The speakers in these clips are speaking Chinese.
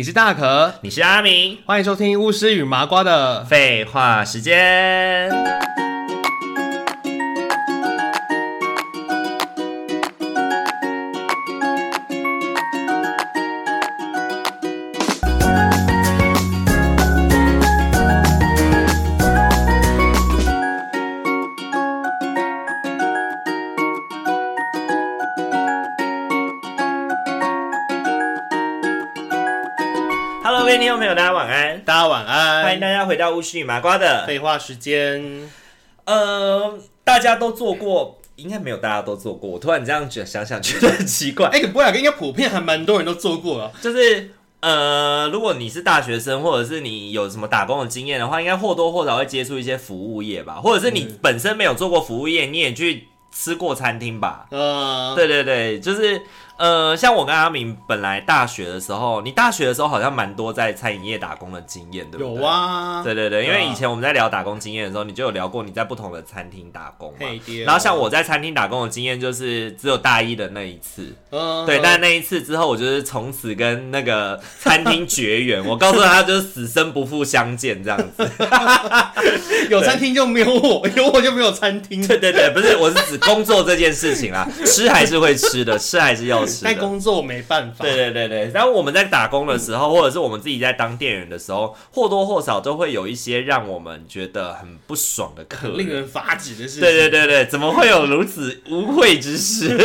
你是大可，你是阿明，欢迎收听巫师与麻瓜的废话时间。到巫师与麻瓜的废话时间。呃，大家都做过，应该没有大家都做过。我突然这样觉想想，觉得很奇怪。哎、欸，不会，应该普遍还蛮多人都做过了。就是呃，如果你是大学生，或者是你有什么打工的经验的话，应该或多或少会接触一些服务业吧。或者是你本身没有做过服务业，你也去吃过餐厅吧？嗯，对对对，就是。呃，像我跟阿明本来大学的时候，你大学的时候好像蛮多在餐饮业打工的经验，对不对？有啊，对对对，因为以前我们在聊打工经验的时候，你就有聊过你在不同的餐厅打工嘛。然后像我在餐厅打工的经验，就是只有大一的那一次。嗯，对，但那一次之后，我就是从此跟那个餐厅绝缘。我告诉他，就是死生不复相见这样子。有餐厅就没有我，有我就没有餐厅。对对对，不是，我是指工作这件事情啦，吃还是会吃的，吃还是要吃。在工作没办法。对对对对，然后我们在打工的时候，或者是我们自己在当店员的时候，或多或少都会有一些让我们觉得很不爽的客人，令人发指的事情。对对对对，怎么会有如此污秽之事？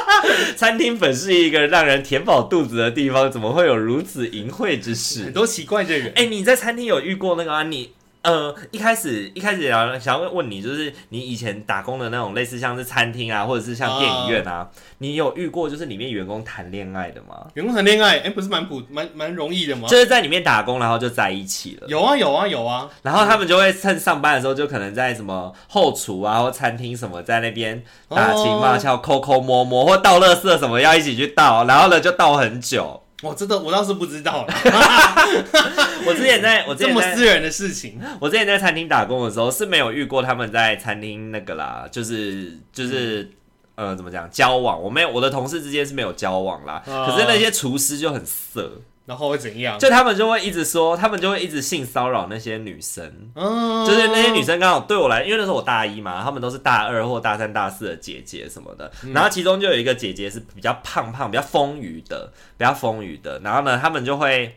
餐厅本是一个让人填饱肚子的地方，怎么会有如此淫秽之事？很多奇怪的人。哎，你在餐厅有遇过那个啊？你。呃，一开始一开始想想要问你，就是你以前打工的那种类似像是餐厅啊，或者是像电影院啊，uh, 你有遇过就是里面员工谈恋爱的吗？员工谈恋爱，哎、欸，不是蛮普蛮蛮容易的吗？就是在里面打工，然后就在一起了。有啊有啊有啊，然后他们就会趁上班的时候，就可能在什么后厨啊或餐厅什么，在那边打情骂俏、抠抠摸摸，或倒垃圾什么要一起去倒，然后呢就倒很久。我真的，我倒是不知道了。我之前在我之前在这么私人的事情，我之前在餐厅打工的时候是没有遇过他们在餐厅那个啦，就是就是、嗯、呃怎么讲交往，我没有我的同事之间是没有交往啦，呃、可是那些厨师就很色。然后会怎样？就他们就会一直说，他们就会一直性骚扰那些女生。嗯，就是那些女生刚好对我来，因为那时候我大一嘛，他们都是大二或大三、大四的姐姐什么的。然后其中就有一个姐姐是比较胖胖、比较丰腴的，比较丰腴的。然后呢，他们就会，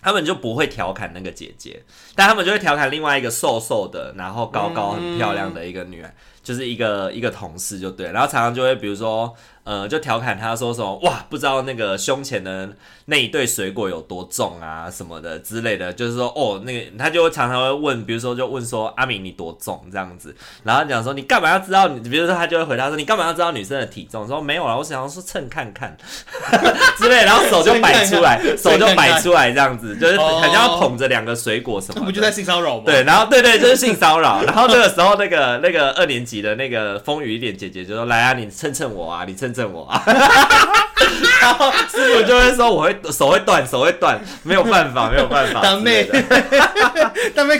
他们就不会调侃那个姐姐，但他们就会调侃另外一个瘦瘦的，然后高高、很漂亮的一个女孩，就是一个一个同事就对。然后常常就会比如说。呃，就调侃他说什么哇，不知道那个胸前的那一对水果有多重啊，什么的之类的，就是说哦，那个他就会常常会问，比如说就问说阿明你多重这样子，然后讲说你干嘛要知道？你比如说他就会回答说你干嘛要知道女生的体重？说没有啦，我想要说称看看 之类，然后手就摆出来，手就摆出来这样子，就是好像要捧着两个水果什么不就在性骚扰吗？对，然后对对，就是性骚扰。然后这个时候那个那个二年级你的那个风雨一点姐姐就说来啊，你蹭蹭我啊，你蹭蹭我啊，然后师傅就会说我会手会断，手会断，没有办法，没有办法。当妹，当妹，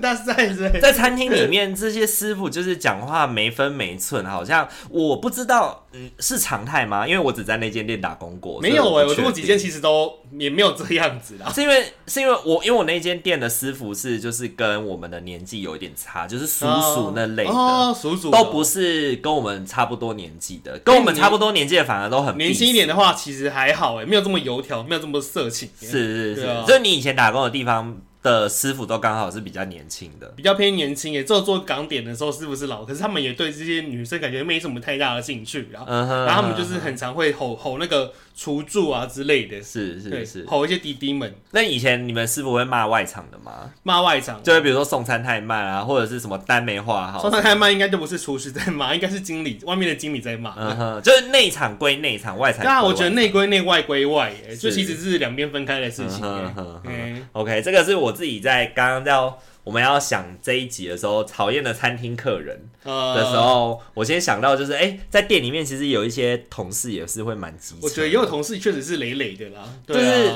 大赛在餐厅里面，这些师傅就是讲话没分没寸，好像我不知道，嗯，是常态吗？因为我只在那间店打工过，没有哎、欸，我做过几间，其实都也没有这样子的。是因为是因为我因为我那间店的师傅是就是跟我们的年纪有一点差，就是叔叔那类的，哦、叔叔都不是跟我们差不多年纪的，跟我们差不多。多年纪的反而都很年轻一点的话，其实还好哎，没有这么油条，没有这么色情。是是是，啊、就是你以前打工的地方的师傅都刚好是比较年轻的，比较偏年轻耶。做做港点的时候，师傅是老，可是他们也对这些女生感觉没什么太大的兴趣，然后，嗯、哼然后他们就是很常会吼吼那个。厨助啊之类的，是是是，吼一些滴滴们。那以前你们师傅会骂外场的吗？骂外场，就是比如说送餐太慢啊，或者是什么单没画好。送餐太慢应该就不是厨师在骂，应该是经理，外面的经理在骂。嗯哼，就是内场归内场，外场。那我觉得内归内，外归外，耶，就其实是两边分开的事情。嗯，OK，这个是我自己在刚刚要。我们要想这一集的时候，讨厌的餐厅客人的时候，呃、我先想到就是，哎、欸，在店里面其实有一些同事也是会蛮机车。我觉得也有同事确实是累累的啦。就是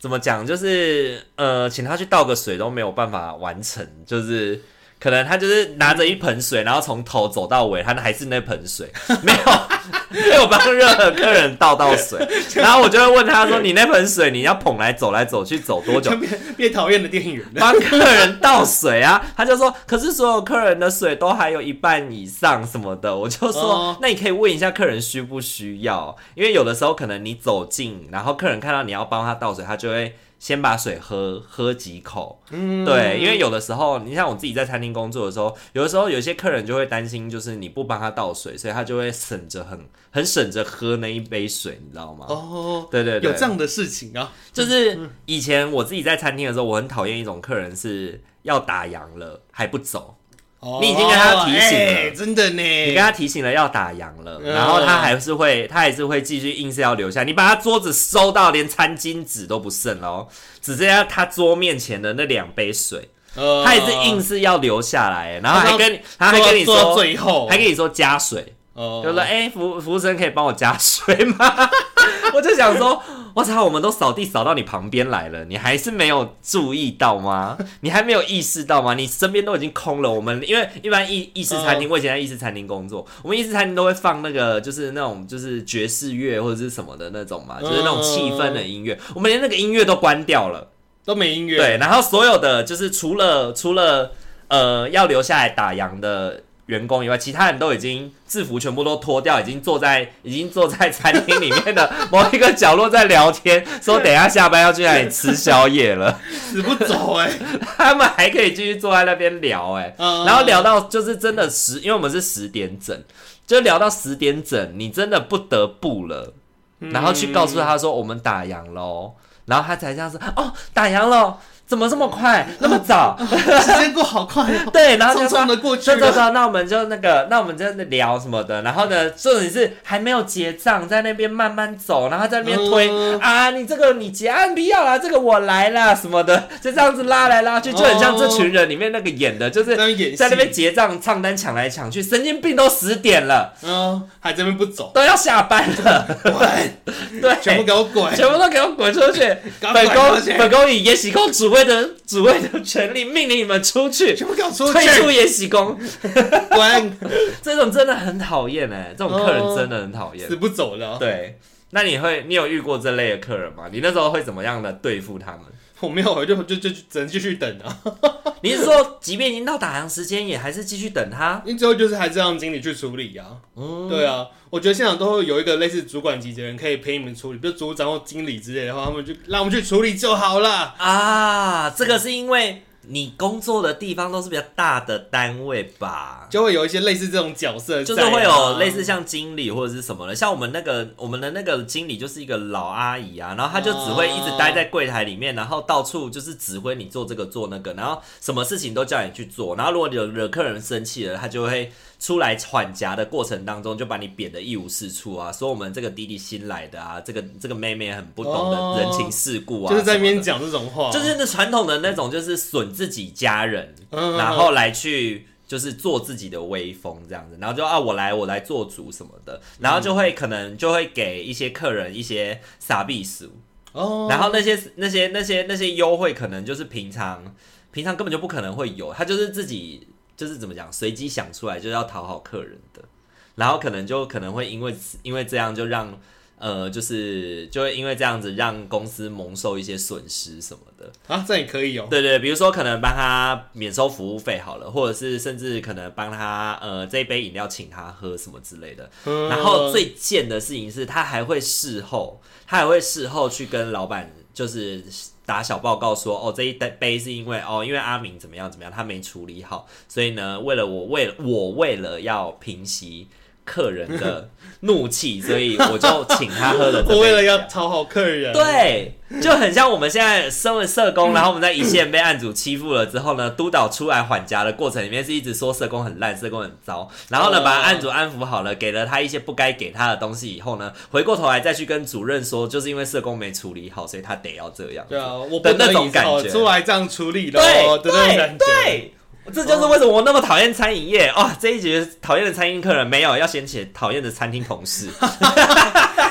怎么讲，就是呃，请他去倒个水都没有办法完成，就是可能他就是拿着一盆水，然后从头走到尾，他还是那盆水，没有。因为我帮任何客人倒倒水，然后我就会问他说：“你那盆水你要捧来走来走去走多久？”变变讨厌的店员，帮客人倒水啊，他就说：“可是所有客人的水都还有一半以上什么的。”我就说：“哦、那你可以问一下客人需不需要，因为有的时候可能你走近，然后客人看到你要帮他倒水，他就会。”先把水喝喝几口，嗯，对，因为有的时候，你像我自己在餐厅工作的时候，有的时候有些客人就会担心，就是你不帮他倒水，所以他就会省着很很省着喝那一杯水，你知道吗？哦，对对对，有这样的事情啊，就是以前我自己在餐厅的时候，我很讨厌一种客人是要打烊了还不走。你已经跟他提醒了，欸、真的呢。你跟他提醒了要打烊了，嗯、然后他还是会，他还是会继续硬是要留下。你把他桌子收到连餐巾纸都不剩哦，只剩下他桌面前的那两杯水，嗯、他也是硬是要留下来，然后还跟，他还跟你说，最后还跟你说加水。哦，就说哎、欸，服服务生可以帮我加水吗？我就想说，我操，我们都扫地扫到你旁边来了，你还是没有注意到吗？你还没有意识到吗？你身边都已经空了。我们因为一般意意式餐厅，我以前在意式餐厅工作，我们意式餐厅都会放那个就是那种就是爵士乐或者是什么的那种嘛，就是那种气氛的音乐。我们连那个音乐都关掉了，都没音乐。对，然后所有的就是除了除了呃要留下来打烊的。员工以外，其他人都已经制服全部都脱掉，已经坐在已经坐在餐厅里面的某一个角落在聊天，说等一下下班要去那里吃宵夜了，死不走哎、欸，他们还可以继续坐在那边聊哎、欸，然后聊到就是真的十，因为我们是十点整，就聊到十点整，你真的不得不了，然后去告诉他说我们打烊喽，然后他才这样说哦，打烊喽。怎么这么快，那么早？时间过好快哦。对，然后就说，走走走，那我们就那个，那我们就聊什么的。然后呢，重点是还没有结账，在那边慢慢走，然后在那边推啊，你这个你结案，不要啦，这个我来啦什么的，就这样子拉来拉去，就很像这群人里面那个演的，就是在那边结账唱单抢来抢去，神经病都十点了，嗯，还在那边不走，都要下班了，滚，对，全部给我滚，全部都给我滚出去，本宫本宫以延禧公主。为的主谓的权利，命令你们出去，全部给我出去，退出延禧宫。滚！这种真的很讨厌哎，这种客人真的很讨厌，死不走了。对，那你会，你有遇过这类的客人吗？你那时候会怎么样的对付他们？我没有，就就就只能继续等啊。你是说，即便已经到打烊时间，也还是继续等他？你最后就是还是让经理去处理呀。嗯，对啊，我觉得现场都会有一个类似主管级的人可以陪你们处理，比如组长或经理之类的话，他们就让我们去处理就好了。啊，这个是因为。你工作的地方都是比较大的单位吧，就会有一些类似这种角色，就是会有类似像经理或者是什么的，像我们那个我们的那个经理就是一个老阿姨啊，然后她就只会一直待在柜台里面，然后到处就是指挥你做这个做那个，然后什么事情都叫你去做，然后如果有惹客人生气了，她就会。出来缓夹的过程当中，就把你贬得一无是处啊！说我们这个弟弟新来的啊，这个这个妹妹很不懂得人情世故啊，就是在那边讲这种话，就是那传统的那种，就是损自己家人，然后来去就是做自己的威风这样子，然后就啊我来我来做主什么的，然后就会可能就会给一些客人一些傻逼数哦，然后那些那些那些那些优惠可能就是平常平常根本就不可能会有，他就是自己。就是怎么讲，随机想出来就是要讨好客人的，然后可能就可能会因为因为这样就让呃，就是就会因为这样子让公司蒙受一些损失什么的啊，这也可以哦。对对，比如说可能帮他免收服务费好了，或者是甚至可能帮他呃这一杯饮料请他喝什么之类的。嗯、然后最贱的事情是他还会事后，他还会事后去跟老板就是。打小报告说，哦，这一杯是因为哦，因为阿明怎么样怎么样，他没处理好，所以呢，为了我为了我为了要平息客人的怒气，所以我就请他喝了。我为了要讨好客人，对。就很像我们现在身为社工，然后我们在一线被案主欺负了之后呢，督导出来缓颊的过程里面是一直说社工很烂，社工很糟，然后呢把案主安抚好了，给了他一些不该给他的东西以后呢，回过头来再去跟主任说，就是因为社工没处理好，所以他得要这样。对啊，我的那种感觉出来这样处理的，对对对，这就是为什么我那么讨厌餐饮业啊！这一集讨厌的餐厅客人没有，要先写讨厌的餐厅同事。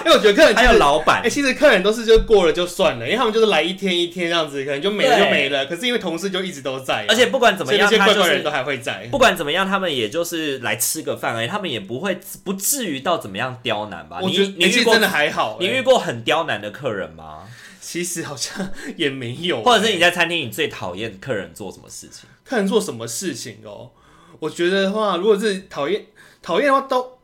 因为我觉得客人还有老板，哎，其实客人都是就过了就算了，因为他们就是来一天一天这样子，可能就没了就没了。可是因为同事就一直都在，而且不管怎么样，这些怪怪人都还会在。不管怎么样，他们也就是来吃个饭而已，他们也不会不至于到怎么样刁难吧？你你遇过真的还好？你遇过很刁难的客人吗？其实好像也没有。或者是你在餐厅，你最讨厌客人做什么事情？客人做什么事情哦？我觉得的话，如果是讨厌讨厌的话，都。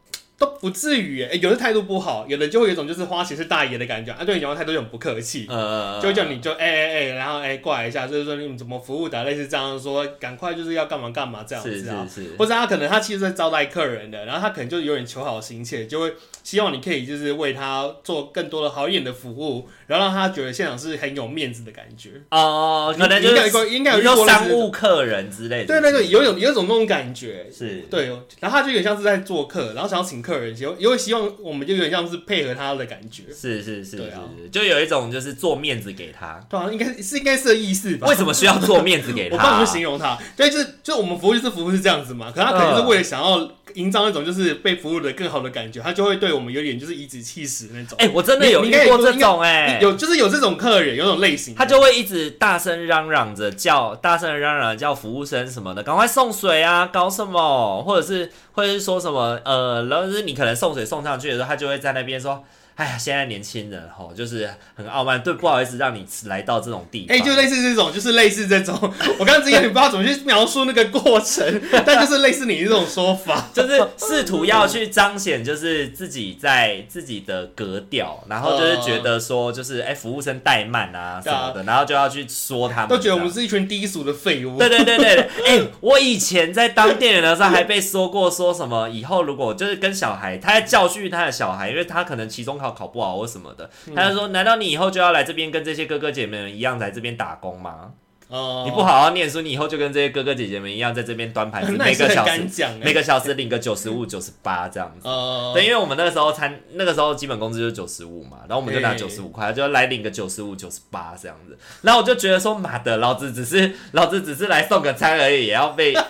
都不至于，哎，有的态度不好，有的就会有一种就是花钱是大爷的感觉啊，对你讲话态度就很不客气，呃，就会叫你就哎哎哎，然后哎过来一下，就是说你们怎么服务的，类似这样说，赶快就是要干嘛干嘛这样子啊，是是是，或者他可能他其实在招待客人的，然后他可能就有点求好心切，就会希望你可以就是为他做更多的好一点的服务，然后让他觉得现场是很有面子的感觉。哦，可能就是应该有商务客人之类的，对对对，有有有一种那种感觉，是。对，然后他就有点像是在做客，然后想要请客。客人就因为希望我们就有点像是配合他的感觉，是是是，对啊，就有一种就是做面子给他，对啊，应该是应该是这意思吧？为什么需要做面子给他？我帮你们形容他，对，就是就我们服务就是服务是这样子嘛，可他可能是为了想要营造那种就是被服务的更好的感觉，他就会对我们有点就是颐指气使那种。哎，我真的有遇过这种哎，有就是有这种客人，有这种类型，他就会一直大声嚷嚷着叫，大声嚷嚷叫服务生什么的，赶快送水啊，搞什么，或者是或者是说什么呃，然后是你可能送水送。上去的时候，他就会在那边说。哎呀，现在年轻人吼，就是很傲慢，对，不好意思让你来到这种地方。哎、欸，就类似这种，就是类似这种。我刚刚之前也不知道怎么去描述那个过程，但就是类似你这种说法，就是试图要去彰显，就是自己在自己的格调，然后就是觉得说，就是哎、欸，服务生怠慢啊什么的，然后就要去说他们，都觉得我们是一群低俗的废物。对对对对，哎、欸，我以前在当店员的时候还被说过，说什么以后如果就是跟小孩，他在教训他的小孩，因为他可能期中考。考不好或什么的，他就说：“难道你以后就要来这边跟这些哥哥姐妹们一样来这边打工吗？哦，你不好好念书，你以后就跟这些哥哥姐姐们一样在这边端盘子，每个小时每个小时领个九十五、九十八这样子。哦，对，因为我们那个时候餐那个时候基本工资就是九十五嘛，然后我们就拿九十五块，就要来领个九十五、九十八这样子。然后我就觉得说，妈的，老子只是老子只是来送个餐而已，也要被。”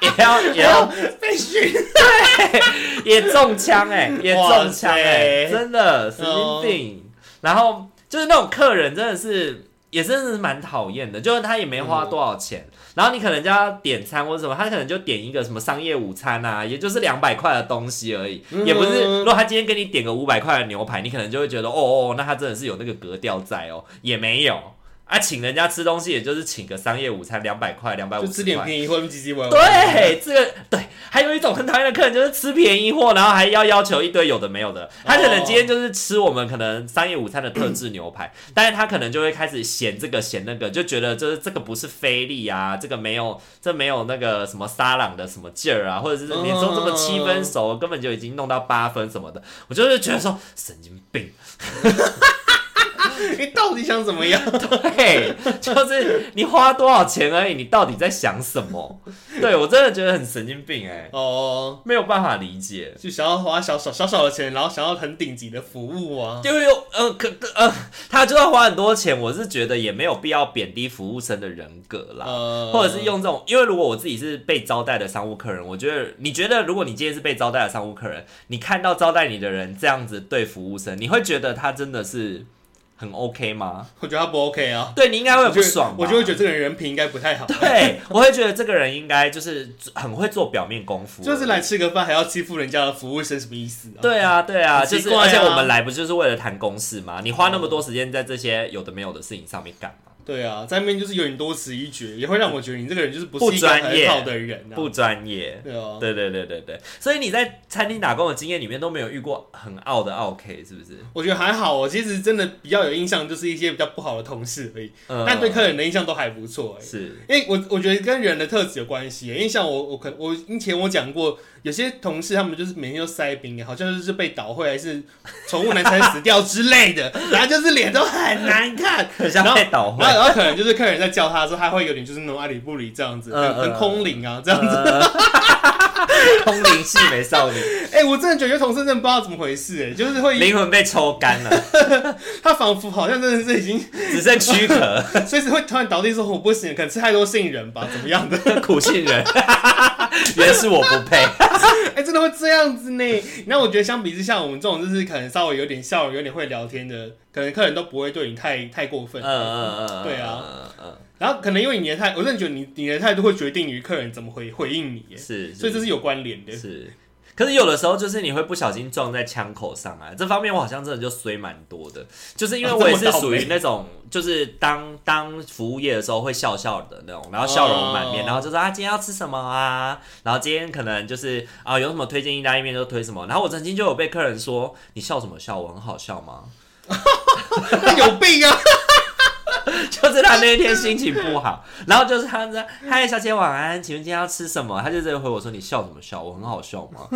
也要也要被训，对，也中枪哎，也中枪哎，真的神经病。然后就是那种客人，真的是也真的是蛮讨厌的。就是他也没花多少钱，然后你可能就要点餐或者什么，他可能就点一个什么商业午餐啊，也就是两百块的东西而已，也不是。如果他今天给你点个五百块的牛排，你可能就会觉得哦哦，那他真的是有那个格调在哦，也没有。啊，请人家吃东西，也就是请个商业午餐，两百块，两百五十块，就吃点便宜货，唧唧歪歪。对，这个对，还有一种很讨厌的客人，就是吃便宜货，然后还要要求一堆有的没有的。他可能今天就是吃我们可能商业午餐的特制牛排，但是他可能就会开始嫌这个嫌那个，就觉得就是这个不是菲力啊，这个没有这没有那个什么沙朗的什么劲儿啊，或者是你说这么七分熟，根本就已经弄到八分什么的，我就是觉得说神经病。你到底想怎么样？对，就是你花多少钱而已，你到底在想什么？对，我真的觉得很神经病哎、欸！哦，没有办法理解，就想要花小小小小的钱，然后想要很顶级的服务啊，就有呃可呃，他就要花很多钱，我是觉得也没有必要贬低服务生的人格啦，呃、或者是用这种，因为如果我自己是被招待的商务客人，我觉得你觉得如果你今天是被招待的商务客人，你看到招待你的人这样子对服务生，你会觉得他真的是。很 OK 吗？我觉得他不 OK 啊。对，你应该会不爽我。我就会觉得这个人人品应该不太好。对，我会觉得这个人应该就是很会做表面功夫。就是来吃个饭还要欺负人家的服务生，什么意思啊？对啊，对啊，就是而且我们来不就是为了谈公事吗？你花那么多时间在这些有的没有的事情上面干嘛？对啊，在那边就是有点多此一举，也会让我觉得你这个人就是不是一个很好的人，不专业。对啊，对对对对对，所以你在餐厅打工的经验里面都没有遇过很傲的傲 K，，是不是？我觉得还好，我其实真的比较有印象，就是一些比较不好的同事而已，嗯、但对客人的印象都还不错。是，因为我我觉得跟人的特质有关系，因为像我我可我以前我讲过。有些同事他们就是每天都塞冰，好像就是被倒会还是宠物难产死掉之类的，然后就是脸都很难看，很像被倒会。然后可能就是客人在叫他的时候，他会有点就是那种爱理不理这样子，很空灵啊这样子。通灵系美少女。哎、欸，我真的觉得同事真的不知道怎么回事，哎，就是会灵魂被抽干了，他仿佛好像真的是已经只剩躯壳，所以是会突然倒地说我不行，可能吃太多杏仁吧，怎么样的苦杏仁，原来是我不配。哎、欸，真的会这样子呢？那我觉得相比之下，我们这种就是可能稍微有点笑容、有点会聊天的，可能客人都不会对你太太过分。嗯嗯嗯，对啊。嗯嗯。然后可能因为你的态，我真的觉得你你的态度会决定于客人怎么回回应你，是，所以这是有关联的。是，可是有的时候就是你会不小心撞在枪口上啊，这方面我好像真的就衰蛮多的，就是因为我也是属于那种，就是当当服务业的时候会笑笑的那种，然后笑容满面，然后就说啊今天要吃什么啊，然后今天可能就是啊有什么推荐意大利面就推什么，然后我曾经就有被客人说你笑什么笑，我很好笑吗？有病啊！就是他那一天心情不好，然后就是他说：“嗨，小姐晚安，请问今天要吃什么？”他就这回我说：“你笑什么笑？我很好笑吗？”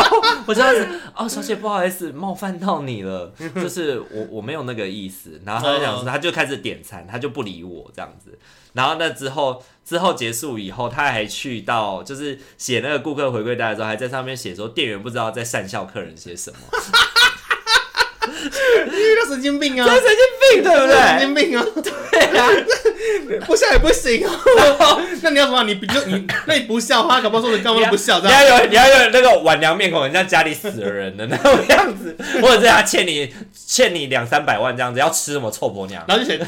我这样子哦，小姐不好意思，冒犯到你了，就是我我没有那个意思。然后他就想说，他就开始点餐，他就不理我这样子。然后那之后之后结束以后，他还去到就是写那个顾客回馈单的时候，还在上面写说店员不知道在讪笑客人些什么。遇到神经病啊！神经病对不对？神经病啊！对啊，不笑也不行哦。那你要什么？你不就你那你不笑，他搞不好说你干嘛不笑？你要有你要有那个晚娘面孔，很像家里死了人的那种样子，或者是他欠你欠你两三百万这样子，要吃什么臭婆娘？然后就写，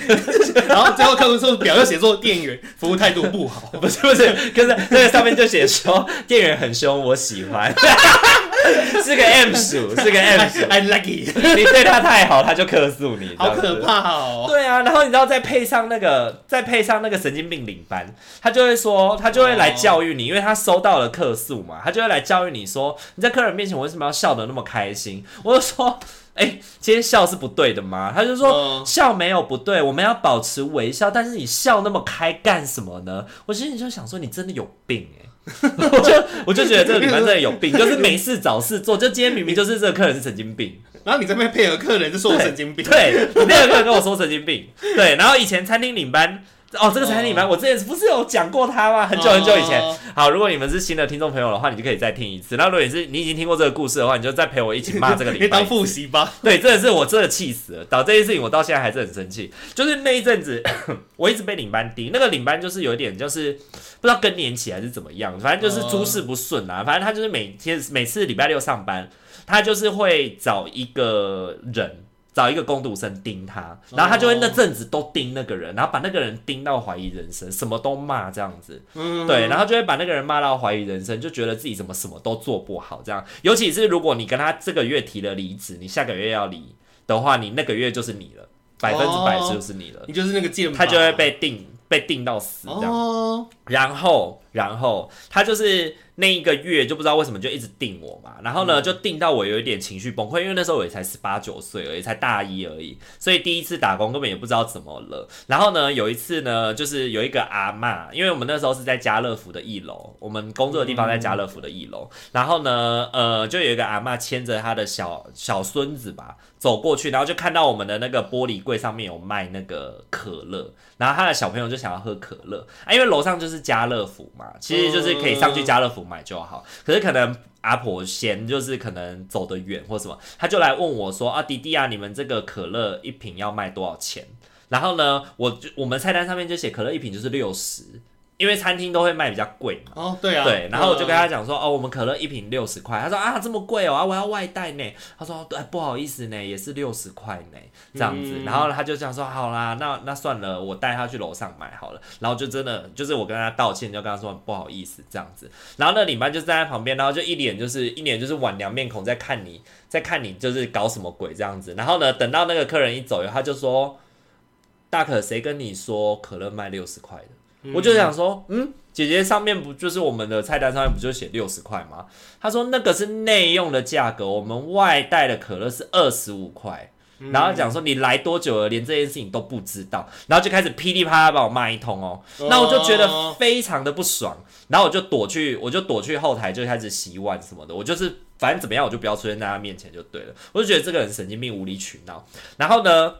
然后最后客户说表又写作店员服务态度不好，不是不是，可是那个上面就写说店员很凶，我喜欢。是个 M 属，是个 M 属。I it。你对他太好，他就客诉你。好可怕哦。对啊，然后你知道再配上那个，再配上那个神经病领班，他就会说，他就会来教育你，因为他收到了客诉嘛，他就会来教育你说，你在客人面前为什么要笑得那么开心？我就说，哎、欸，今天笑是不对的吗？他就说，笑没有不对，我们要保持微笑，但是你笑那么开干什么呢？我心里就想说，你真的有病哎、欸。我就我就觉得这个领班真的有病，就是没事找事做。就今天明明就是这个客人是神经病，然后你这边配合客人就说我神经病，对，你配合客人跟我说神经病，对。然后以前餐厅领班。哦，这个餐厅里面，我之前不是有讲过他吗？很久很久以前。好，如果你们是新的听众朋友的话，你就可以再听一次。那如果你是你已经听过这个故事的话，你就再陪我一起骂这个领班。当复习吧。对，真的是我真的气死了。导这件事情，我到现在还是很生气。就是那一阵子，我一直被领班盯。那个领班就是有一点，就是不知道更年期还是怎么样，反正就是诸事不顺啊。反正他就是每天每次礼拜六上班，他就是会找一个人。找一个工读生盯他，然后他就会那阵子都盯那个人，然后把那个人盯到怀疑人生，什么都骂这样子，嗯，对，然后就会把那个人骂到怀疑人生，就觉得自己怎么什么都做不好这样。尤其是如果你跟他这个月提了离职，你下个月要离的话，你那个月就是你了，百分之百就是你了，你就是那个键，他就会被定被定到死这样。然后，然后他就是。那一个月就不知道为什么就一直定我嘛，然后呢就定到我有一点情绪崩溃，因为那时候我也才十八九岁而已，才大一而已，所以第一次打工根本也不知道怎么了。然后呢有一次呢，就是有一个阿嬷，因为我们那时候是在家乐福的一楼，我们工作的地方在家乐福的一楼，然后呢呃就有一个阿嬷牵着他的小小孙子吧走过去，然后就看到我们的那个玻璃柜上面有卖那个可乐，然后他的小朋友就想要喝可乐啊，因为楼上就是家乐福嘛，其实就是可以上去家乐福。买就好，可是可能阿婆嫌就是可能走得远或什么，他就来问我说啊，弟弟啊，你们这个可乐一瓶要卖多少钱？然后呢，我就我们菜单上面就写可乐一瓶就是六十。因为餐厅都会卖比较贵嘛，哦，对啊，对，然后我就跟他讲说，哦，我们可乐一瓶六十块，他说啊，这么贵哦，啊，我要外带呢，他说对，不好意思呢，也是六十块呢，这样子，然后他就这样说，好啦，那那算了，我带他去楼上买好了，然后就真的就是我跟他道歉，就跟他说不好意思这样子，然后那领班就站在旁边，然后就一脸就是一脸就是晚娘面孔在看你，在看你就是搞什么鬼这样子，然后呢，等到那个客人一走以后，他就说，大可谁跟你说可乐卖六十块的？我就想说，嗯，姐姐上面不就是我们的菜单上面不就写六十块吗？他说那个是内用的价格，我们外带的可乐是二十五块。然后讲说你来多久了，连这件事情都不知道，然后就开始噼里啪啦把我骂一通哦。那我就觉得非常的不爽，然后我就躲去，我就躲去后台就开始洗碗什么的。我就是反正怎么样，我就不要出现在他面前就对了。我就觉得这个人神经病、无理取闹。然后呢，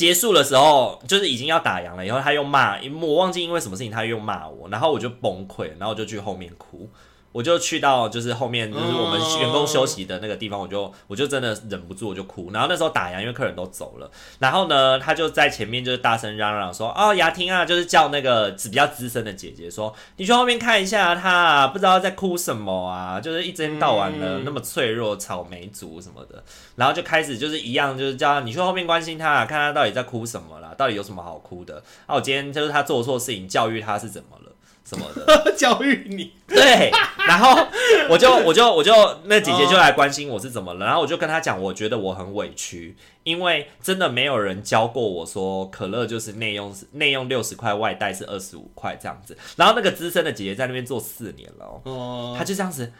结束的时候，就是已经要打烊了，以后他又骂，我忘记因为什么事情，他又骂我，然后我就崩溃，然后我就去后面哭，我就去到就是后面就是我们员工休息的那个地方，我就我就真的忍不住我就哭。然后那时候打烊，因为客人都走了。然后呢，他就在前面就是大声嚷嚷说：“哦，雅婷啊，就是叫那个比较资深的姐姐说，你去后面看一下她啊，不知道在哭什么啊，就是一天到晚的那么脆弱，草莓族什么的。”然后就开始就是一样，就是叫你去后面关心她，看她到底在哭什么啦，到底有什么好哭的？啊，我今天就是她做错事情，教育她是怎么了？什么的 教育你？对，然后我就我就我就那姐姐就来关心我是怎么了，然后我就跟她讲，我觉得我很委屈，因为真的没有人教过我说可乐就是内用内用六十块，外带是二十五块这样子。然后那个资深的姐姐在那边做四年了，哦，她就这样子，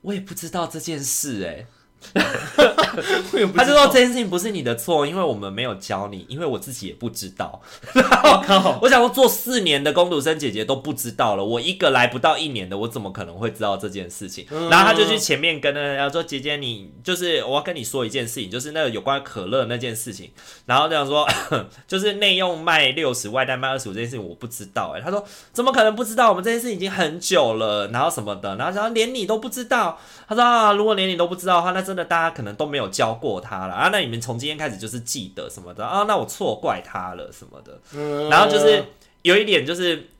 我也不知道这件事哎、欸。他就说这件事情不是你的错，因为我们没有教你，因为我自己也不知道。我想说做四年的工读生姐姐都不知道了，我一个来不到一年的，我怎么可能会知道这件事情？然后他就去前面跟那家说：“姐姐，你就是我要跟你说一件事情，就是那个有关可乐那件事情。”然后这样说，就是内用卖六十，外带卖二十五这件事情我不知道。哎，他说怎么可能不知道？我们这件事已经很久了，然后什么的，然后然后连你都不知道。他说啊，如果连你都不知道的话，那真的大家可能都没有教过他了啊。那你们从今天开始就是记得什么的啊？那我错怪他了什么的。嗯，然后就是有一点就是。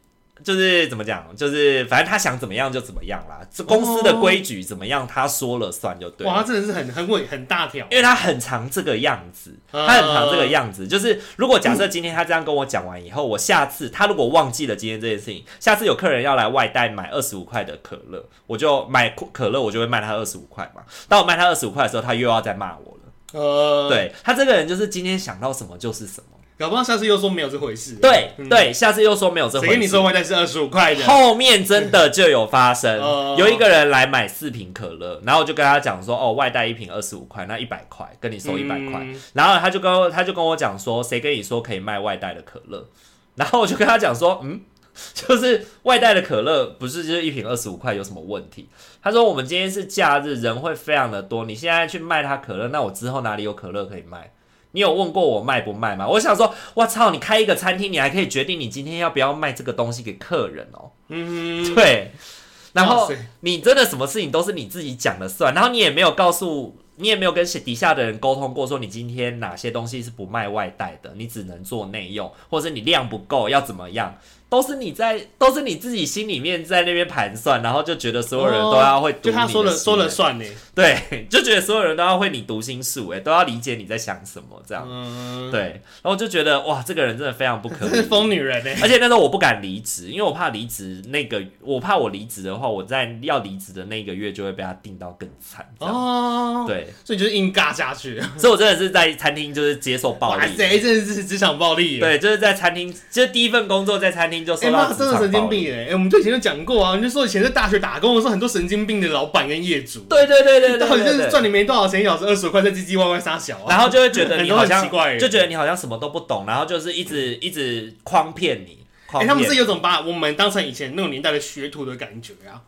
就是怎么讲，就是反正他想怎么样就怎么样啦。这公司的规矩怎么样，他说了算就对了。哇，他真的是很很伟很大条，因为他很常这个样子，他很常这个样子。就是如果假设今天他这样跟我讲完以后，我下次他如果忘记了今天这件事情，下次有客人要来外带买二十五块的可乐，我就买可乐，我就会卖他二十五块嘛。当我卖他二十五块的时候，他又要再骂我了。呃，对，他这个人就是今天想到什么就是什么。搞不好下次又说没有这回事。对、嗯、对，下次又说没有这回事。谁跟你说外带是二十五块的？后面真的就有发生，有一个人来买四瓶可乐，然后我就跟他讲说，哦，外带一瓶二十五块，那一百块跟你收一百块。嗯、然后他就跟他就跟我讲说，谁跟你说可以卖外带的可乐？然后我就跟他讲说，嗯，就是外带的可乐不是就是一瓶二十五块有什么问题？他说我们今天是假日，人会非常的多，你现在去卖他可乐，那我之后哪里有可乐可以卖？你有问过我卖不卖吗？我想说，我操！你开一个餐厅，你还可以决定你今天要不要卖这个东西给客人哦。嗯，对。然后你真的什么事情都是你自己讲了算，然后你也没有告诉，你也没有跟底下的人沟通过，说你今天哪些东西是不卖外带的，你只能做内用，或者你量不够要怎么样。都是你在，都是你自己心里面在那边盘算，然后就觉得所有人都要会读就他说了说了算呢。对，就觉得所有人都要会你读心术，哎，都要理解你在想什么，这样，嗯、对，然后就觉得哇，这个人真的非常不可理。疯女人呢。而且那时候我不敢离职，因为我怕离职那个，我怕我离职的话，我在要离职的那个月就会被他定到更惨，哦，对，所以就是硬尬下去，所以我真的是在餐厅就是接受暴力，哇塞，真的是职场暴力，对，就是在餐厅，就是第一份工作在餐厅。哎妈，真的神经病哎！哎，我们就以前就讲过啊，你就说以前在大学打工的时候，很多神经病的老板跟业主。对对对对，到底就是赚你没多少钱一小时，二十块在唧唧歪歪撒小啊，然后就会觉得 你好像奇怪就觉得你好像什么都不懂，然后就是一直一直诓骗你。哎，他们是有种把我们当成以前那种年代的学徒的感觉啊，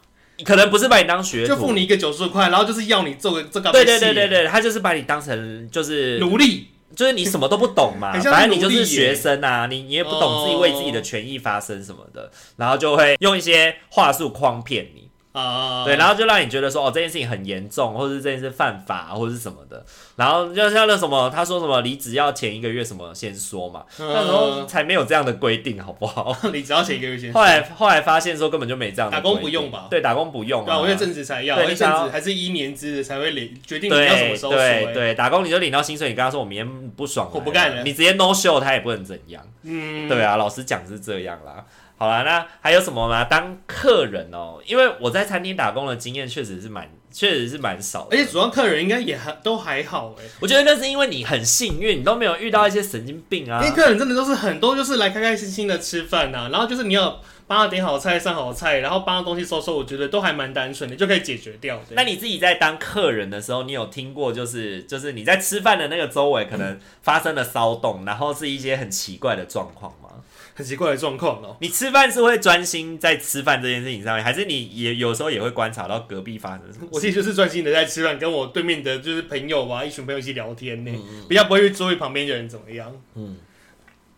可能不是把你当学徒，就付你一个九十块，然后就是要你做个这个。对对对对对，他就是把你当成就是奴隶。就是你什么都不懂嘛，反正你就是学生啊，你你也不懂自己为自己的权益发声什么的，然后就会用一些话术诓骗你。啊，对，然后就让你觉得说，哦，这件事情很严重，或者是这件事犯法，或者是什么的。然后就像那什么，他说什么离职要前一个月什么先说嘛，那时候才没有这样的规定，好不好？离职要前一个月先说。后来后来发现说根本就没这样的。打工不用吧？对，打工不用。对，我觉得正职才要，因为正职还是一年制才会领决定你要什么时候说。对对，打工你就领到薪水，你跟他说我明天不爽，我不干了，你直接 no show，他也不能怎样。嗯，对啊，老实讲是这样啦。好啦，那还有什么吗？当客人哦、因为我在餐厅打工的经验确实是蛮，确实是蛮少的，而且主要客人应该也还都还好哎。我觉得那是因为你很幸运，你都没有遇到一些神经病啊。因为客人真的都是很多，就是来开开心心的吃饭呐、啊，然后就是你要帮他点好菜、上好菜，然后帮他东西收收，我觉得都还蛮单纯的，就可以解决掉。那你自己在当客人的时候，你有听过就是就是你在吃饭的那个周围可能发生了骚动，嗯、然后是一些很奇怪的状况吗？很奇怪的状况哦。你吃饭是会专心在吃饭这件事情上面，还是你也有时候也会观察到隔壁发生什么？我其实就是专心的在吃饭，跟我对面的就是朋友啊，一群朋友一起聊天呢，嗯、比较不会去注意旁边的人怎么样。嗯，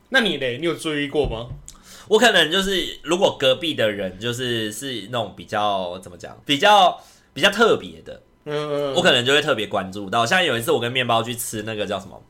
那你嘞？你有注意过吗？我可能就是如果隔壁的人就是是那种比较怎么讲，比较比较特别的，嗯，我可能就会特别关注到。像有一次我跟面包去吃那个叫什么？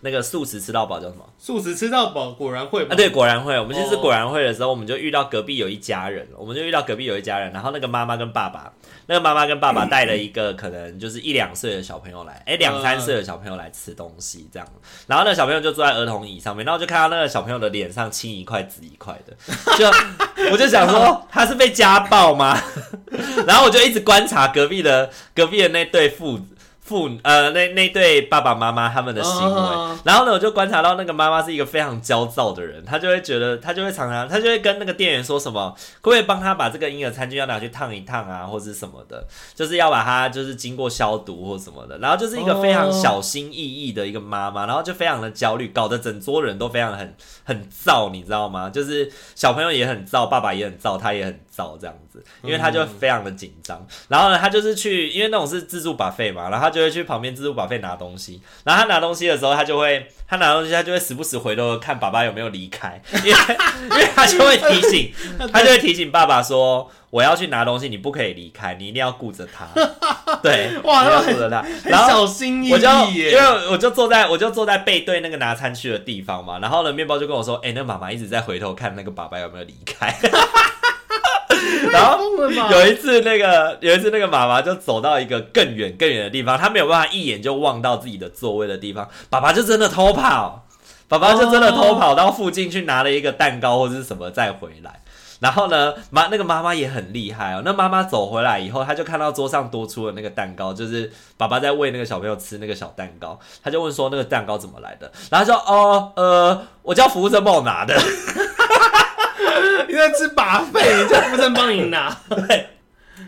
那个素食吃到饱叫什么？素食吃到饱果然会啊，对，果然会。我们就是果然会的时候，我们就遇到隔壁有一家人，我们就遇到隔壁有一家人，然后那个妈妈跟爸爸，那个妈妈跟爸爸带了一个可能就是一两岁的小朋友来，哎，两三岁的小朋友来吃东西这样。然后那个小朋友就坐在儿童椅上面，然后就看到那个小朋友的脸上青一块紫一块的，就 我就想说他是被家暴吗？然后我就一直观察隔壁的隔壁的那对父子。父呃，那那对爸爸妈妈他们的行为，oh. 然后呢，我就观察到那个妈妈是一个非常焦躁的人，她就会觉得，她就会常常，她就会跟那个店员说什么，可不可以帮她把这个婴儿餐具要拿去烫一烫啊，或者什么的，就是要把它就是经过消毒或什么的，然后就是一个非常小心翼翼的一个妈妈，然后就非常的焦虑，搞得整桌人都非常很很燥，你知道吗？就是小朋友也很燥，爸爸也很燥，他也很躁这样子，因为他就非常的紧张，然后呢，他就是去，因为那种是自助 buffet 嘛，然后他就会去旁边自助 buffet 拿东西，然后他拿东西的时候，他就会，他拿东西，他就会时不时回头看爸爸有没有离开，因为因为他就会提醒，他就会提醒爸爸说，我要去拿东西，你不可以离开，你一定要顾着他，对，哇，你要顾着他，然后小心翼翼，我就因为我就坐在我就坐在背对那个拿餐区的地方嘛，然后呢，面包就跟我说，哎、欸，那妈妈一直在回头看那个爸爸有没有离开。然后有一次，那个有一次，那个妈妈就走到一个更远、更远的地方，她没有办法一眼就望到自己的座位的地方。爸爸就真的偷跑，爸爸就真的偷跑到附近去拿了一个蛋糕或者是什么再回来。然后呢，妈那个妈妈也很厉害哦。那妈妈走回来以后，她就看到桌上多出了那个蛋糕，就是爸爸在喂那个小朋友吃那个小蛋糕。她就问说：“那个蛋糕怎么来的？”然后说：“哦，呃，我叫服务生帮我拿的。” 你在吃把费，你叫服务生帮你拿。对，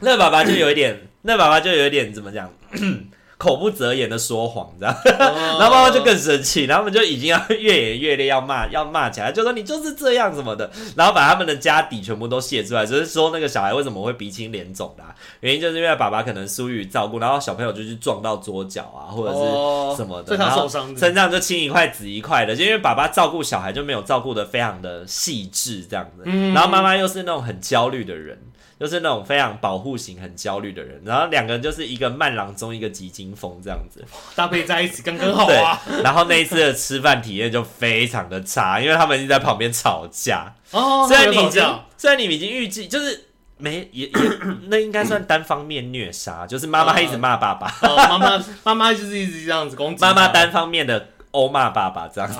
那爸爸就有一点，那爸爸就有一点怎么讲？口不择言的说谎，这样，然后妈妈就更生气，然后他们就已经要越演越烈，要骂要骂起来，就说你就是这样什么的，然后把他们的家底全部都泄出来，就是说那个小孩为什么会鼻青脸肿的，原因就是因为爸爸可能疏于照顾，然后小朋友就去撞到桌角啊，或者是什么的，然后身上就青一块紫一块的，就因为爸爸照顾小孩就没有照顾的非常的细致这样子，然后妈妈又是那种很焦虑的人。就是那种非常保护型、很焦虑的人，然后两个人就是一个慢郎中，一个急惊风这样子搭配在一起刚刚好啊。然后那一次的吃饭体验就非常的差，因为他们一直在旁边吵架。哦，虽然你已经虽然你已经预计就是没也也 那应该算单方面虐杀，就是妈妈一直骂爸爸，妈妈妈妈就是一直这样子攻击，妈妈单方面的。欧骂爸爸这样子，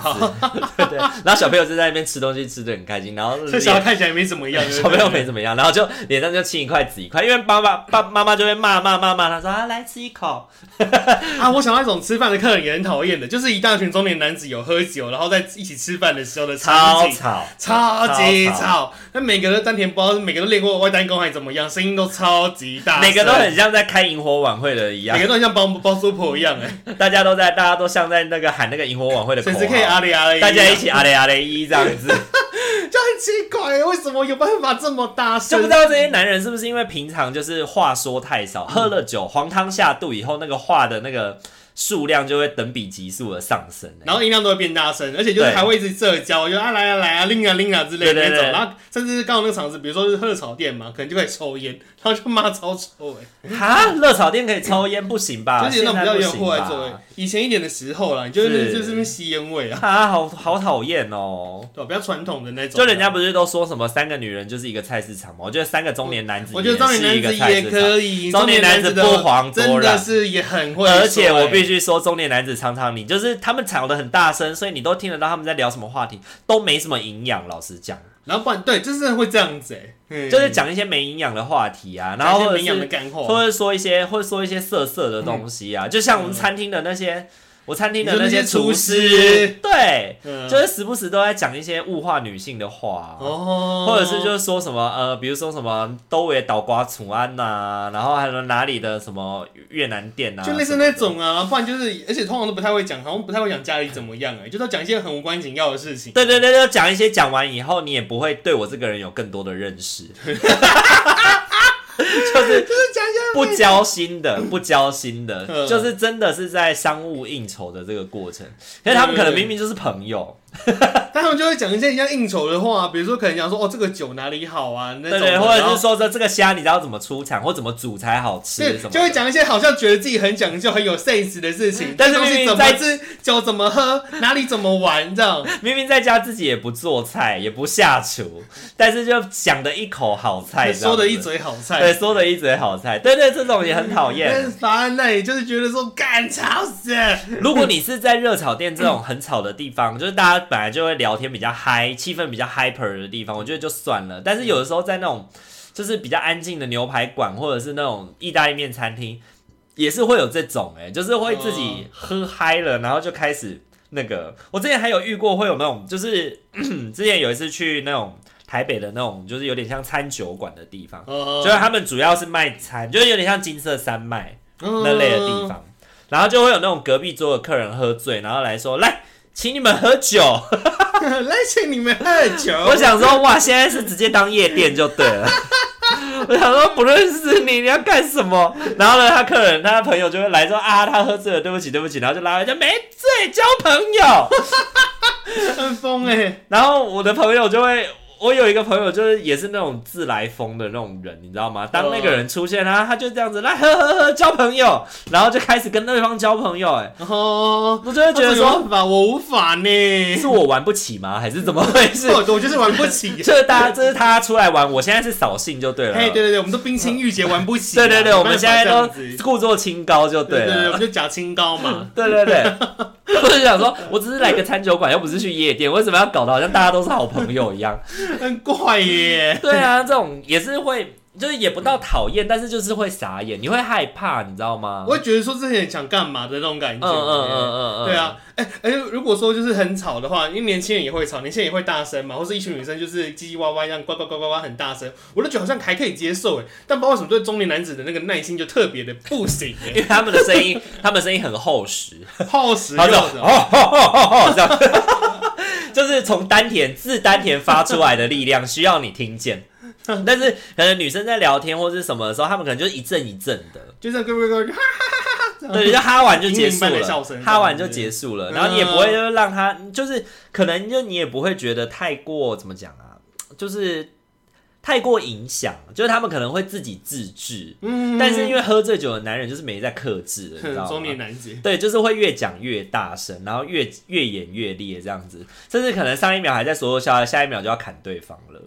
对对，然后小朋友就在那边吃东西，吃的很开心。然后 这小孩看起来没怎么样，小朋友没怎么样，然后就脸上就青一块紫一块，因为爸爸爸妈妈就会骂骂骂骂他说啊，来吃一口。啊。我想到一种吃饭的客人也很讨厌的，就是一大群中年男子有喝酒，然后在一起吃饭的时候的超吵，超级吵。那每个人丹田不知道每个都练过外单功还是怎么样，声音都超级大，每个都很像在开萤火晚会的一样，每个都很像包包租婆一样哎，大家都在，大家都像在那个喊那个营火晚会的。可以阿雷阿雷，大家一起阿雷阿雷一这样子，就很奇怪，为什么有办法这么大声？就不知道这些男人是不是因为平常就是话说太少，喝了酒黄汤下肚以后，那个话的那个。数量就会等比级数的上升，然后音量都会变大声，而且就是还会一直社交，就啊来啊来啊拎啊拎啊之类的那种，然后甚至是刚好那个场子，比如说是热炒店嘛，可能就可以抽烟，然后就骂超臭哎，哈，热炒店可以抽烟不行吧？就是那种比较有户外座位，以前一点的时候啦，你就是就是那吸烟味啊，啊，好好讨厌哦，对，比较传统的那种，就人家不是都说什么三个女人就是一个菜市场吗？我觉得三个中年男子，我觉得中年男子也可以，中年男子不遑多让，真的是也很会，而且我必须说中年男子。常常你就是他们吵得很大声，所以你都听得到他们在聊什么话题，都没什么营养。老实讲，然后不然对，就是会这样子哎，就是讲一些没营养的话题啊，然后或者是或者说一些或者说一些色色的东西啊，就像我们餐厅的那些。我餐厅的那些厨师，对，嗯、就是时不时都在讲一些物化女性的话，哦，或者是就是说什么呃，比如说什么都为倒瓜楚安呐、啊，然后还有哪里的什么越南店呐、啊，就类似那种啊，不然就是，而且通常都不太会讲，好像不太会讲家里怎么样哎、欸，就都讲一些很无关紧要的事情。对对对，就讲一些讲完以后，你也不会对我这个人有更多的认识。就是就是讲讲不交心的，不交心的，就是真的是在商务应酬的这个过程，因为他们可能明明就是朋友，但 他们就会讲一些像应酬的话，比如说可能讲说哦，这个酒哪里好啊，那种对，对对，或者是说说这个虾你知道怎么出产或怎么煮才好吃，对，就会讲一些好像觉得自己很讲究、很有 sense 的事情。但是明明在吃酒怎么喝，哪里怎么玩这样，明明在家自己也不做菜，也不下厨，但是就想的一口好菜，说的一嘴好菜，对，说的一嘴好菜，对对，这种也很讨厌。法案那里就是觉得说干吵死。如果你是在热炒店这种很吵的地方，就是大家本来就会聊天比较嗨，气氛比较 hyper 的地方，我觉得就算了。但是有的时候在那种就是比较安静的牛排馆，或者是那种意大利面餐厅，也是会有这种哎、欸，就是会自己喝嗨了，然后就开始那个。我之前还有遇过会有那种，就是 之前有一次去那种台北的那种，就是有点像餐酒馆的地方，就是他们主要是卖餐，就是有点像金色山脉那类的地方。然后就会有那种隔壁桌的客人喝醉，然后来说来请你们喝酒，来请你们喝酒。我想说哇，现在是直接当夜店就对了。我想说不认识你，你要干什么？然后呢，他客人他的朋友就会来说啊，他喝醉了，对不起对不起，然后就拉回家没醉交朋友，很疯哎、欸。然后我的朋友就会。我有一个朋友，就是也是那种自来疯的那种人，你知道吗？当那个人出现，他他就这样子来呵呵呵交朋友，然后就开始跟对方交朋友，哎，哦，我就会觉得说，法我无法呢，是我玩不起吗？还是怎么回事？我 我就是玩不起，这是大家这是他出来玩，我现在是扫兴就对了。哎，对对对，我们都冰清玉洁玩不起，对对对，我们现在都故作清高就对了，对对对，我们就假清高嘛，对对对。我就想说，我只是来个餐酒馆，又不是去夜店，为什么要搞得好像大家都是好朋友一样？很怪耶。对啊，这种也是会。就是也不到讨厌，但是就是会傻眼，你会害怕，你知道吗？我会觉得说这些人想干嘛的那种感觉。嗯嗯嗯嗯嗯。对啊，哎、欸、哎、欸，如果说就是很吵的话，因为年轻人也会吵，年轻人也会大声嘛，或是一群女生就是叽叽哇哇一样，呱呱呱呱呱很大声，我都觉得好像还可以接受哎。但不知道为什么对中年男子的那个耐心就特别的不行，因为他们的声音，他们声音很厚实，厚实，好的，哦哦哦哦，这样，就是从丹田自丹田发出来的力量，需要你听见。但是可能女生在聊天或者是什么的时候，他们可能就一阵一阵的，就这样咯咯咯，哈哈哈哈，对，就哈完就结束了，哈完就结束了，然后你也不会就让他，就是可能就你也不会觉得太过怎么讲啊，就是太过影响，就是他们可能会自己自制，嗯，但是因为喝醉酒的男人就是没在克制的，你知道吗？中年男子，对，就是会越讲越大声，然后越越演越烈这样子，甚至可能上一秒还在说说笑，下一秒就要砍对方了。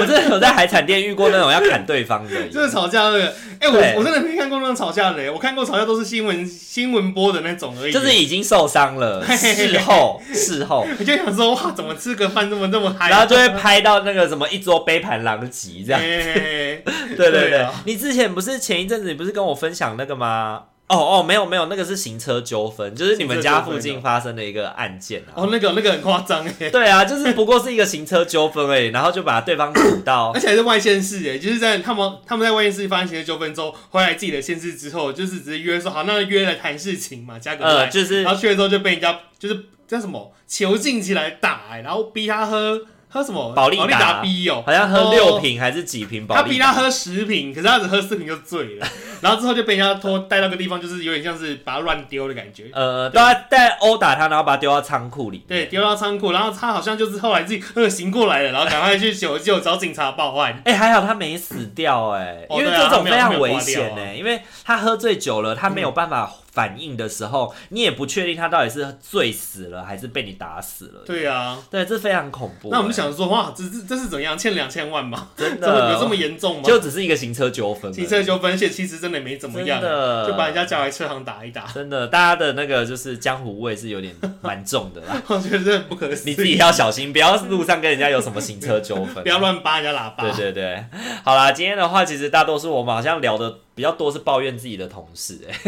我真的有在海产店遇过那种要砍对方的，就是吵架那个。哎、欸，我我真的没看过那种吵架的，我看过吵架都是新闻新闻播的那种而已，就是已经受伤了，事后事后，我就想说哇，怎么吃个饭这么这么嗨，然后就会拍到那个什么一桌杯盘狼藉这样。对对对，对你之前不是前一阵子你不是跟我分享那个吗？哦哦，没有没有，那个是行车纠纷，就是你们家附近发生的一个案件啊。哦，那个那个很夸张哎。对啊，就是不过是一个行车纠纷哎，然后就把对方堵到，而且还是外县市哎，就是在他们他们在外县市发生行车纠纷之后，回来自己的县市之后，就是直接约说好，那约来谈事情嘛，加个呃，就是，然后去了之后就被人家就是叫什么囚禁起来打哎，然后逼他喝。喝什么？保利达 B 哦，好像喝六瓶还是几瓶？他逼他喝十瓶，可是他只喝四瓶就醉了。然后之后就被人家拖带到个地方，就是有点像是把他乱丢的感觉。呃，对，带殴打他，然后把他丢到仓库里。对，丢到仓库，然后他好像就是后来自己呃醒过来了，然后赶快去求救，找警察报案。哎，还好他没死掉哎，因为这种非常危险哎，因为他喝醉酒了，他没有办法。反应的时候，你也不确定他到底是醉死了还是被你打死了。对啊，对，这非常恐怖。那我们想说，哇，这这这是怎样？欠两千万吗？真的有这么严重吗？就只是一个行车纠纷，行车纠纷，而且其实真的没怎么样，就把人家叫来车行打一打。真的，大家的那个就是江湖味是有点蛮重的啦。我觉得这不可思议。你自己要小心，不要路上跟人家有什么行车纠纷，不要乱扒人家喇叭。对对对，好啦，今天的话，其实大多数我们好像聊的比较多是抱怨自己的同事，哎。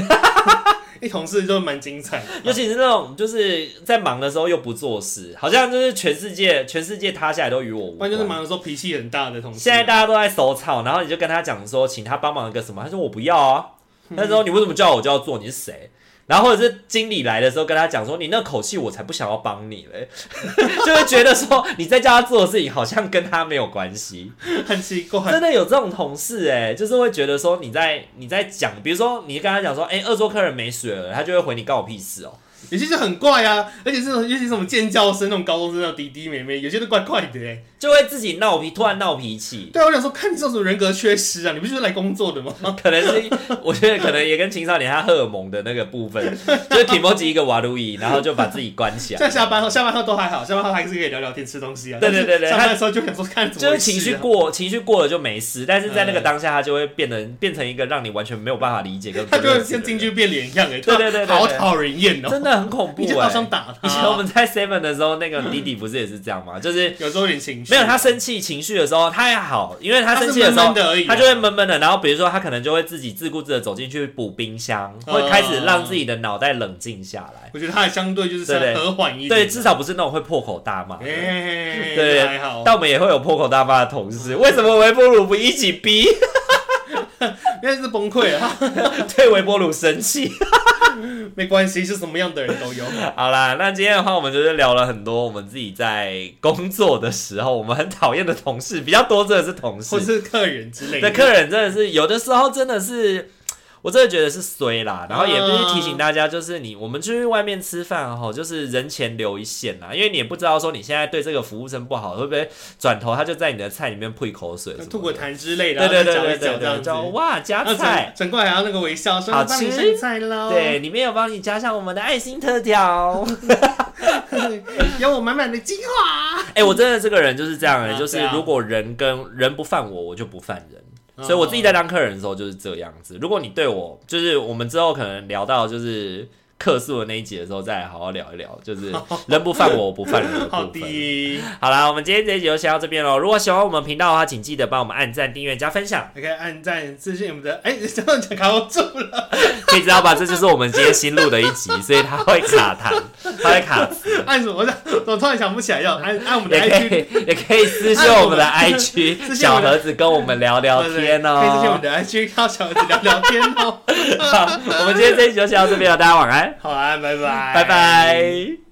一同事就蛮精彩，尤其是那种就是在忙的时候又不做事，好像就是全世界全世界塌下来都与我无关。关键是忙的时候脾气很大的同事。现在大家都在手吵，然后你就跟他讲说，请他帮忙一个什么，他说我不要啊。他说你为什么叫我就要做？你是谁？然后或者是经理来的时候跟他讲说，你那口气我才不想要帮你嘞，就会觉得说你在叫他做的事情好像跟他没有关系，很奇怪。真的有这种同事哎，就是会觉得说你在你在讲，比如说你跟他讲说，哎，二桌客人没水了，他就会回你告我屁事哦。有些就很怪啊，而且是尤其是什么尖叫声那种高中生那种弟弟妹妹，有些都怪怪的哎，就会自己闹脾，突然闹脾气。对，我想说，看你这种人格缺失啊，你不就是来工作的吗？可能是，我觉得可能也跟青少年他荷尔蒙的那个部分，就是提莫吉一个瓦路易，然后就把自己关起来。在下班后，下班后都还好，下班后还是可以聊聊天、吃东西啊。对对对对，下班的时候就想说看怎么、啊，就是情绪过，情绪过了就没事，但是在那个当下，他就会变得变成一个让你完全没有办法理解跟他就会像京剧变脸一样哎，对对对，好讨人厌哦，真的很恐怖哎。好想打他。以前我们在 Seven 的时候，那个弟弟不是也是这样吗？就是有时候有点情绪，没有他生气情绪的时候，他还好，因为他生气的时候，他就会闷闷的，然后比如说他可能就会自己自顾自的走进去补冰箱，会开始让自己的脑袋冷静下来。我觉得他还相对就是和缓一点，对，至少不是那种会破口大骂。对，还好。但我们也会有破口大骂的同事，为什么微波炉不一起逼？因为是崩溃了，对微波炉生气，没关系，是什么样的人都有。好啦，那今天的话，我们就是聊了很多我们自己在工作的时候，我们很讨厌的同事比较多，真的是同事或是客人之类的。客人真的是有的时候真的是。我真的觉得是衰啦，然后也必须提醒大家，就是你我们出去外面吃饭哈，就是人前留一线啦，因为你也不知道说你现在对这个服务生不好，会不会转头他就在你的菜里面吐口水，吐个痰之类的，对对对对对对，叫哇加菜，整过来还要那个微笑，说好吃。菜喽，对，里面有帮你加上我们的爱心特调，有我满满的精华。哎，我真的这个人就是这样的，就是如果人跟人不犯我，我就不犯人。所以我自己在当客人的时候就是这样子。如果你对我，就是我们之后可能聊到就是。客诉的那一集的时候，再来好好聊一聊，就是人不犯我，我不犯人的部分。好的，好啦，我们今天这一集就先到这边喽。如果喜欢我们频道的话，请记得帮我们按赞、订阅、加分享。可以按赞、私信我们的。哎、欸，这样讲卡住了，可以知道吧？这就是我们今天新录的一集，所以它会卡弹，它会卡。按什么？我突然想不起来要按按我们的 IG，也可以，也可以私信我们的 IG 小盒子跟我们聊聊天哦、喔。可以私信我们的 IG 靠小盒子聊聊天哦、喔。好，我们今天这一集就先到这边了，大家晚安。好啊，拜拜，拜拜。